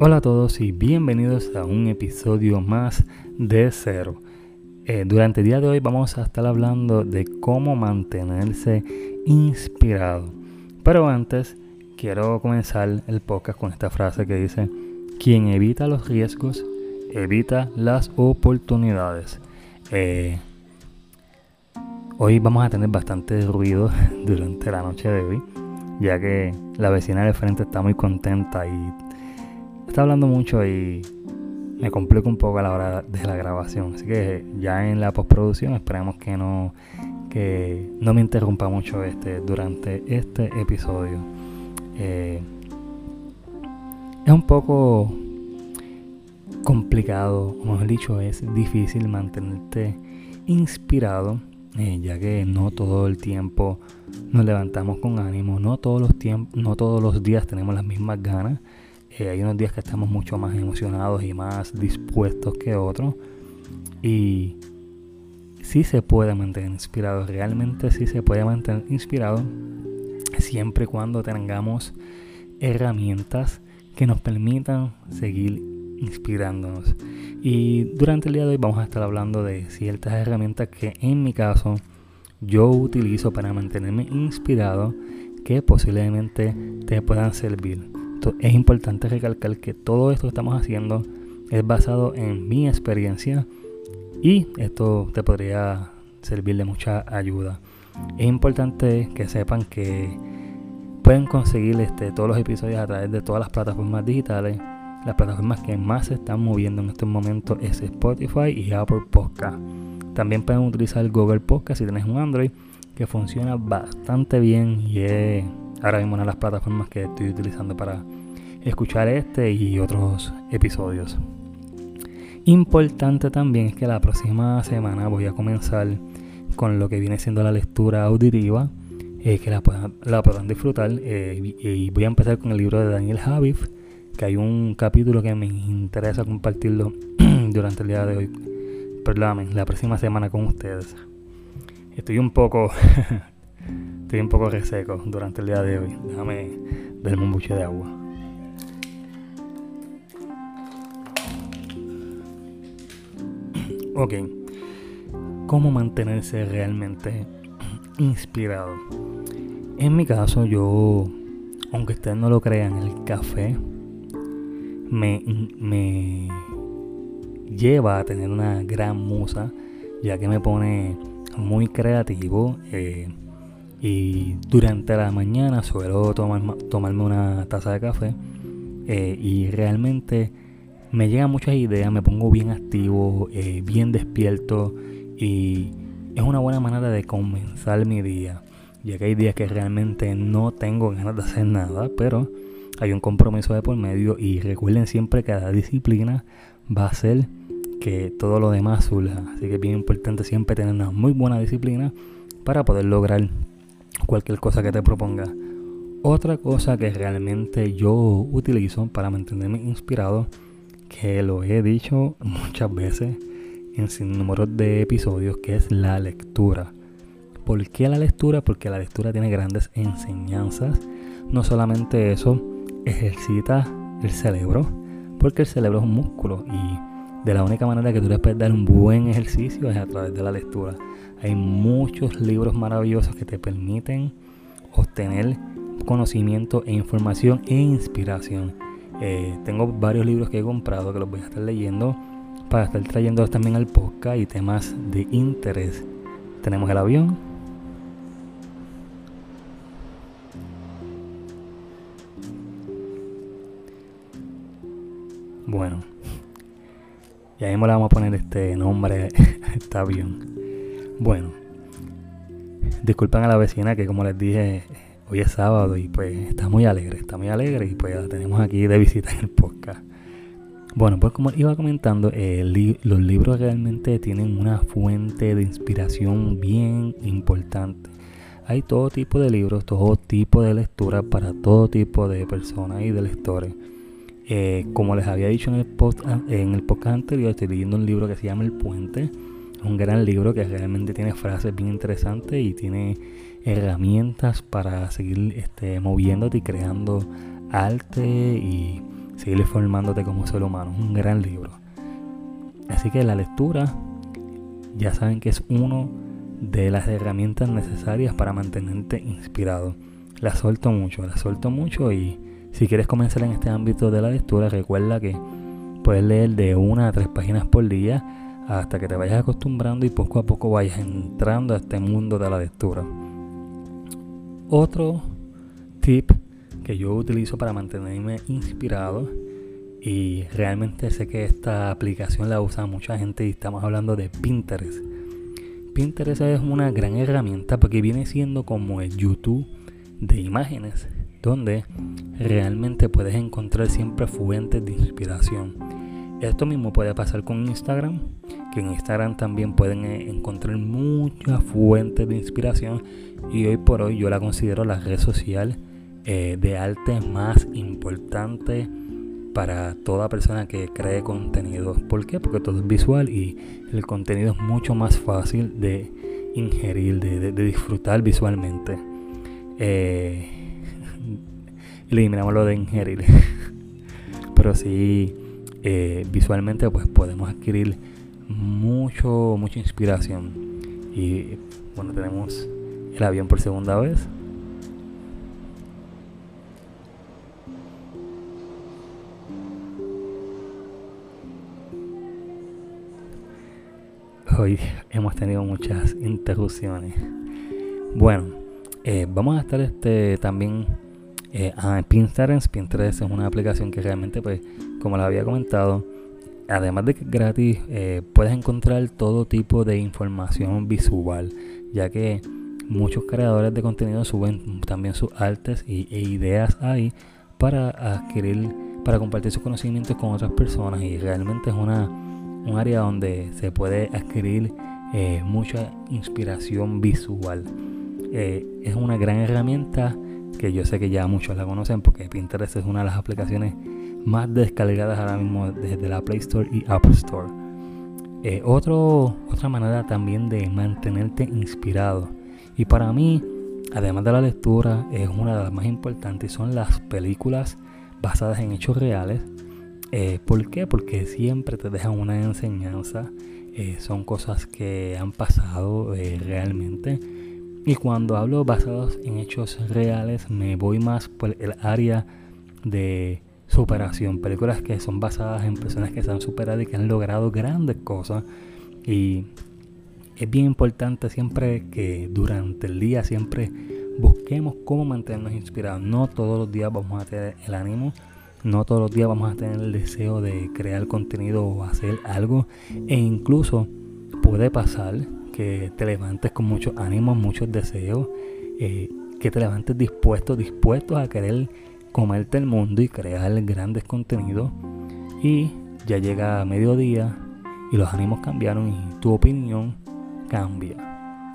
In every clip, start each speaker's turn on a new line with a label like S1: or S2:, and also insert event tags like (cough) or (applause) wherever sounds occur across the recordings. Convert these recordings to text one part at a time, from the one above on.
S1: Hola a todos y bienvenidos a un episodio más de Cero. Eh, durante el día de hoy vamos a estar hablando de cómo mantenerse inspirado. Pero antes quiero comenzar el podcast con esta frase que dice, quien evita los riesgos, evita las oportunidades. Eh, hoy vamos a tener bastante ruido (laughs) durante la noche de hoy, ya que la vecina de frente está muy contenta y está hablando mucho y me complica un poco a la hora de la grabación. Así que ya en la postproducción esperemos que no, que no me interrumpa mucho este durante este episodio. Eh, es un poco complicado, o mejor dicho, es difícil mantenerte inspirado, eh, ya que no todo el tiempo nos levantamos con ánimo, no todos los no todos los días tenemos las mismas ganas. Eh, hay unos días que estamos mucho más emocionados y más dispuestos que otros. Y sí se puede mantener inspirado, realmente sí se puede mantener inspirado siempre y cuando tengamos herramientas que nos permitan seguir inspirándonos. Y durante el día de hoy vamos a estar hablando de ciertas herramientas que en mi caso yo utilizo para mantenerme inspirado que posiblemente te puedan servir es importante recalcar que todo esto que estamos haciendo es basado en mi experiencia y esto te podría servir de mucha ayuda. Es importante que sepan que pueden conseguir este, todos los episodios a través de todas las plataformas digitales. Las plataformas que más se están moviendo en estos momentos es Spotify y Apple Podcast. También pueden utilizar Google Podcast si tienes un Android que funciona bastante bien y es ahora mismo una de las plataformas que estoy utilizando para escuchar este y otros episodios. Importante también es que la próxima semana voy a comenzar con lo que viene siendo la lectura auditiva, eh, que la, podrán disfrutar. Eh, y, voy a empezar con el libro de Daniel Javif, que hay un capítulo que me interesa compartirlo (clears throat) durante el día de hoy. Perdóname, la próxima semana con ustedes. Estoy un poco (laughs) Estoy un poco reseco durante el día de hoy. Déjame darme un buche de agua. Ok. ¿Cómo mantenerse realmente inspirado? En mi caso, yo, aunque ustedes no lo crean, el café me, me lleva a tener una gran musa, ya que me pone muy creativo. Eh, y durante la mañana suelo tomar, tomarme una taza de café eh, y realmente me llegan muchas ideas, me pongo bien activo, eh, bien despierto y es una buena manera de comenzar mi día. Ya que hay días que realmente no tengo ganas de hacer nada, pero hay un compromiso de por medio y recuerden siempre que la disciplina va a hacer que todo lo demás surja. Así que es bien importante siempre tener una muy buena disciplina para poder lograr cualquier cosa que te proponga. Otra cosa que realmente yo utilizo para mantenerme inspirado, que lo he dicho muchas veces en sin número de episodios, que es la lectura. ¿Por qué la lectura? Porque la lectura tiene grandes enseñanzas. No solamente eso, ejercita el cerebro, porque el cerebro es un músculo y de la única manera que tú le puedes dar un buen ejercicio es a través de la lectura. Hay muchos libros maravillosos que te permiten obtener conocimiento e información e inspiración. Eh, tengo varios libros que he comprado que los voy a estar leyendo para estar trayéndolos también al podcast y temas de interés. Tenemos el avión. Bueno, ya mismo le vamos a poner este nombre a este. Bueno, disculpen a la vecina que como les dije, hoy es sábado y pues está muy alegre, está muy alegre y pues la tenemos aquí de visita en el podcast. Bueno, pues como iba comentando, los libros realmente tienen una fuente de inspiración bien importante. Hay todo tipo de libros, todo tipo de lectura para todo tipo de personas y de lectores. Eh, como les había dicho en el, post, en el podcast anterior, estoy leyendo un libro que se llama El Puente un gran libro que realmente tiene frases bien interesantes y tiene herramientas para seguir este, moviéndote y creando arte y seguir formándote como ser humano. Un gran libro. Así que la lectura, ya saben que es uno de las herramientas necesarias para mantenerte inspirado. La suelto mucho, la suelto mucho y si quieres comenzar en este ámbito de la lectura, recuerda que puedes leer de una a tres páginas por día hasta que te vayas acostumbrando y poco a poco vayas entrando a este mundo de la lectura. Otro tip que yo utilizo para mantenerme inspirado y realmente sé que esta aplicación la usa mucha gente y estamos hablando de Pinterest. Pinterest es una gran herramienta porque viene siendo como el YouTube de imágenes, donde realmente puedes encontrar siempre fuentes de inspiración. Esto mismo puede pasar con Instagram, que en Instagram también pueden eh, encontrar muchas fuentes de inspiración y hoy por hoy yo la considero la red social eh, de arte más importante para toda persona que cree contenido. ¿Por qué? Porque todo es visual y el contenido es mucho más fácil de ingerir, de, disfrutar visualmente. Eh, eliminamos lo de ingerir. (laughs) Pero sí, eh, visualmente pues podemos adquirir mucho, mucha inspiración. Y bueno, tenemos el avión por segunda vez. Hoy hemos tenido muchas interrupciones. Bueno, eh, vamos a estar este también eh, a Pinterest. Pinterest es una aplicación que realmente, pues, como les había comentado, además de que es gratis, eh, puedes encontrar todo tipo de información visual, ya que muchos creadores de contenido suben también sus artes y, e ideas ahí para adquirir, para compartir sus conocimientos con otras personas y realmente es una un área donde se puede adquirir eh, mucha inspiración visual. Eh, es una gran herramienta que yo sé que ya muchos la conocen porque Pinterest es una de las aplicaciones más descargadas ahora mismo desde la Play Store y App Store. Eh, otro, otra manera también de mantenerte inspirado y para mí, además de la lectura, es una de las más importantes, son las películas basadas en hechos reales eh, ¿Por qué? Porque siempre te dejan una enseñanza. Eh, son cosas que han pasado eh, realmente. Y cuando hablo basados en hechos reales, me voy más por el área de superación. Películas que son basadas en personas que se han superado y que han logrado grandes cosas. Y es bien importante siempre que durante el día siempre busquemos cómo mantenernos inspirados. No todos los días vamos a tener el ánimo no todos los días vamos a tener el deseo de crear contenido o hacer algo. E incluso puede pasar que te levantes con muchos ánimos, muchos deseos, eh, que te levantes dispuesto, dispuestos a querer comerte el mundo y crear grandes contenidos. Y ya llega mediodía y los ánimos cambiaron y tu opinión cambia.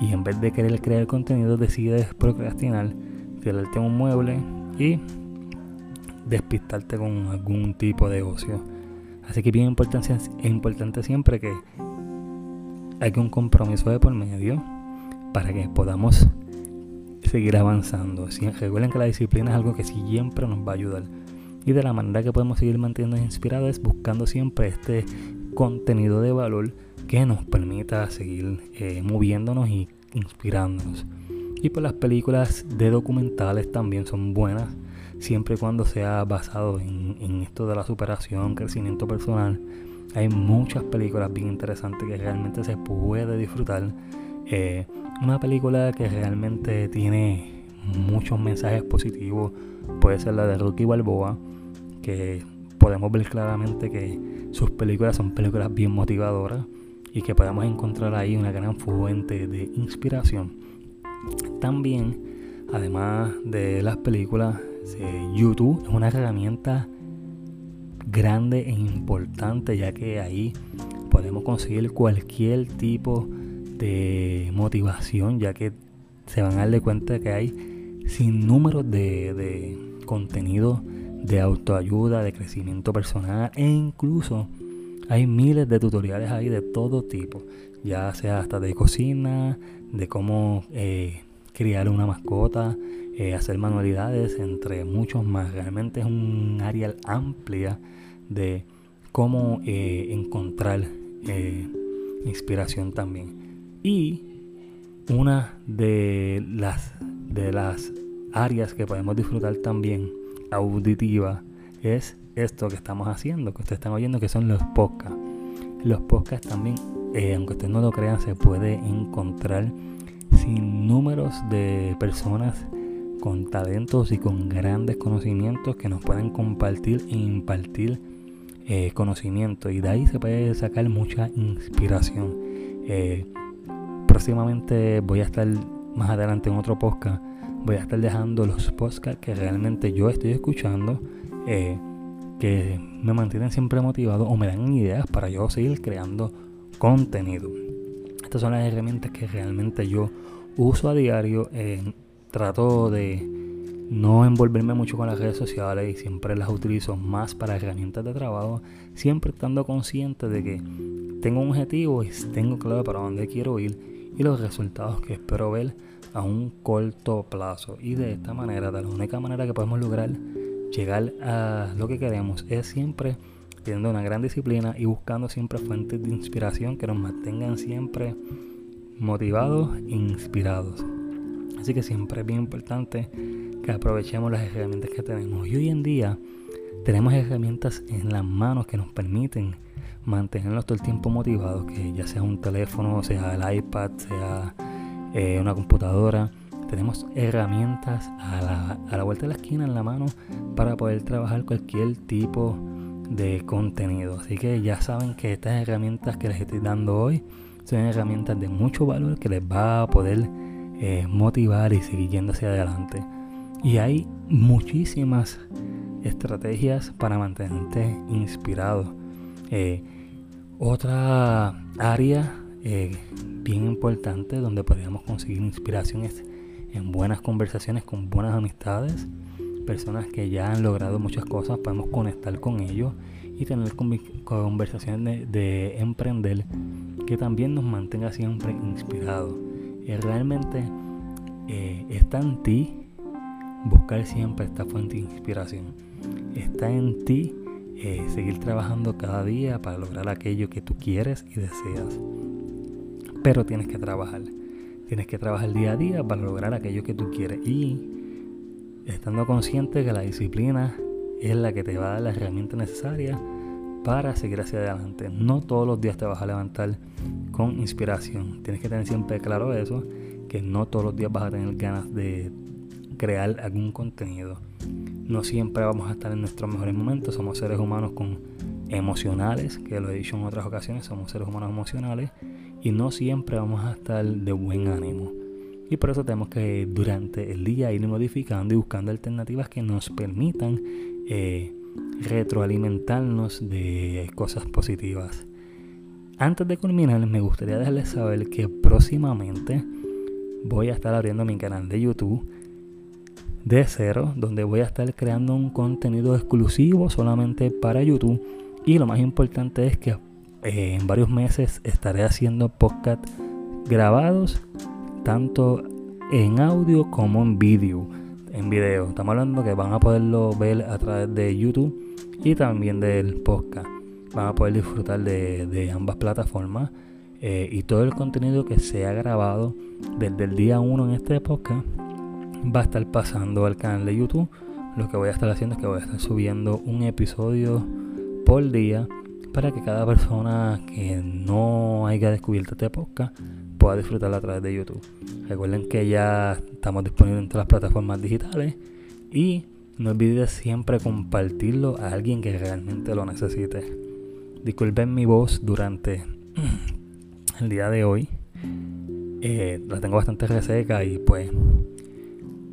S1: Y en vez de querer crear contenido, decides procrastinar, tirarte un mueble y despistarte con algún tipo de ocio. Así que bien importante, importante siempre que hay un compromiso de por medio para que podamos seguir avanzando. recuerden que la disciplina es algo que siempre nos va a ayudar. Y de la manera que podemos seguir manteniéndonos inspirados es buscando siempre este contenido de valor que nos permita seguir eh, moviéndonos y inspirándonos. Y pues las películas de documentales también son buenas siempre y cuando sea basado en, esto de la superación, crecimiento personal. Hay muchas películas bien interesantes que realmente se puede disfrutar. Eh, una película que realmente tiene muchos mensajes positivos puede ser la de Rocky Balboa, que podemos ver claramente que sus películas son películas bien motivadoras y que podemos encontrar ahí una gran fuente de inspiración. También, además de las películas, YouTube es una herramienta grande e importante ya que ahí podemos conseguir cualquier tipo de motivación ya que se van a dar cuenta que hay sin número de, de contenido de autoayuda, de crecimiento personal e incluso hay miles de tutoriales ahí de todo tipo, ya sea hasta de cocina, de cómo eh, criar una mascota, hacer manualidades, entre muchos más. Realmente es un área amplia de cómo encontrar inspiración también. Y una de las, de las áreas que podemos disfrutar también auditiva es esto que estamos haciendo, que ustedes están oyendo, que son los podcasts. Los podcasts también, eh, aunque ustedes no lo crean, se puede encontrar sin números de personas con talentos y con grandes conocimientos que nos pueden compartir e impartir eh, conocimiento. Y de ahí se puede sacar mucha inspiración. Eh, próximamente voy a estar más adelante en otro podcast. Voy a estar dejando los podcasts que realmente yo estoy escuchando que me mantienen siempre motivado o me dan ideas para yo seguir creando contenido. Estas son las herramientas que realmente yo uso a diario. Trato de no envolverme mucho con las redes sociales y siempre las utilizo más para herramientas de trabajo, siempre estando consciente de que tengo un objetivo y tengo claro para dónde quiero ir y los resultados que espero ver a un corto plazo. Y de esta manera, de la única manera que podemos lograr llegar a lo que queremos es siempre teniendo una gran disciplina y buscando siempre fuentes de inspiración que nos mantengan siempre motivados e inspirados. Así que siempre es bien importante que aprovechemos las herramientas que tenemos. Y hoy en día tenemos herramientas en las manos que nos permiten mantenernos todo el tiempo motivados, que ya sea un teléfono, sea el iPad, sea eh, una computadora tenemos herramientas a la, vuelta de la esquina en la mano para poder trabajar cualquier tipo de contenido. Así que ya saben que estas herramientas que les estoy dando hoy son herramientas de mucho valor que les va a poder eh, motivar y seguir yendo hacia adelante. Y hay muchísimas estrategias para mantenerte inspirado. Eh, otra área eh, bien importante donde podríamos conseguir inspiración es en buenas conversaciones con buenas amistades, personas que ya han logrado muchas cosas, podemos conectar con ellos y tener conversaciones de, emprender que también nos mantenga siempre inspirados. Realmente eh, está en ti buscar siempre esta fuente de inspiración. Está en ti eh, seguir trabajando cada día para lograr aquello que tú quieres y deseas. Pero tienes que trabajar. Tienes que trabajar día a día para lograr aquello que tú quieres. Y estando consciente que la disciplina es la que te va a dar la herramienta necesaria para seguir hacia adelante. No todos los días te vas a levantar con inspiración. Tienes que tener siempre claro eso, que no todos los días vas a tener ganas de crear algún contenido. No siempre vamos a estar en nuestros mejores momentos. Somos seres humanos con emocionales, que lo he dicho en otras ocasiones, somos seres humanos emocionales y no siempre vamos a estar de buen ánimo. Y por eso tenemos que durante el día ir modificando y buscando alternativas que nos permitan eh, retroalimentarnos de cosas positivas. Antes de culminar, me gustaría dejarles saber que próximamente voy a estar abriendo mi canal de YouTube de cero, donde voy a estar creando un contenido exclusivo solamente para YouTube. Y lo más importante es que eh, en varios meses estaré haciendo podcast grabados tanto en audio como en vídeo en video. Estamos hablando que van a poderlo ver a través de youtube y también del podcast. Van a poder disfrutar de, ambas plataformas eh, y todo el contenido que se ha grabado desde el día 1 en este podcast va a estar pasando al canal de youtube. Lo que voy a estar haciendo es que voy a estar subiendo un episodio por día para que cada persona que no haya descubierto este podcast pueda disfrutarla a través de YouTube. Recuerden que ya estamos disponibles en todas las plataformas digitales y no olvides siempre compartirlo a alguien que realmente lo necesite. Disculpen mi voz durante (clears throat) el día de hoy. Eh, la tengo bastante reseca y pues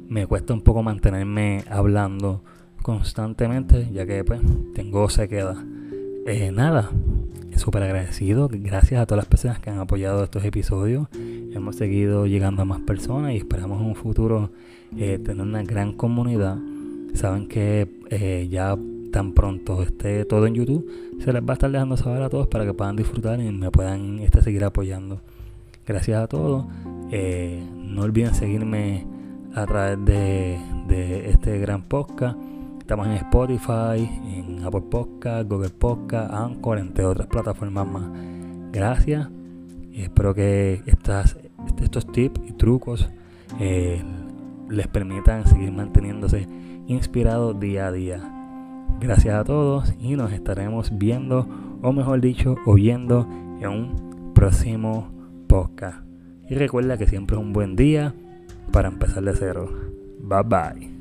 S1: me cuesta un poco mantenerme hablando constantemente ya que pues tengo sequedad. Eh, nada, súper agradecido. Gracias a todas las personas que han apoyado estos episodios. Hemos seguido llegando a más personas y esperamos en un futuro eh, tener una gran comunidad. Saben que eh, ya tan pronto esté todo en YouTube, se les va a estar dejando saber a todos para que puedan disfrutar y me puedan este, seguir apoyando. Gracias a todos. no olviden seguirme a través de, de este gran podcast. Estamos en Spotify, en Apple Podcast, Google Podcast, Anchor, entre otras plataformas más. Gracias. Espero que estas, estos tips y trucos eh, les permitan seguir manteniéndose inspirados día a día. Gracias a todos y nos estaremos viendo, o mejor dicho, oyendo en un próximo podcast. Y recuerda que siempre es un buen día para empezar de cero. Bye bye.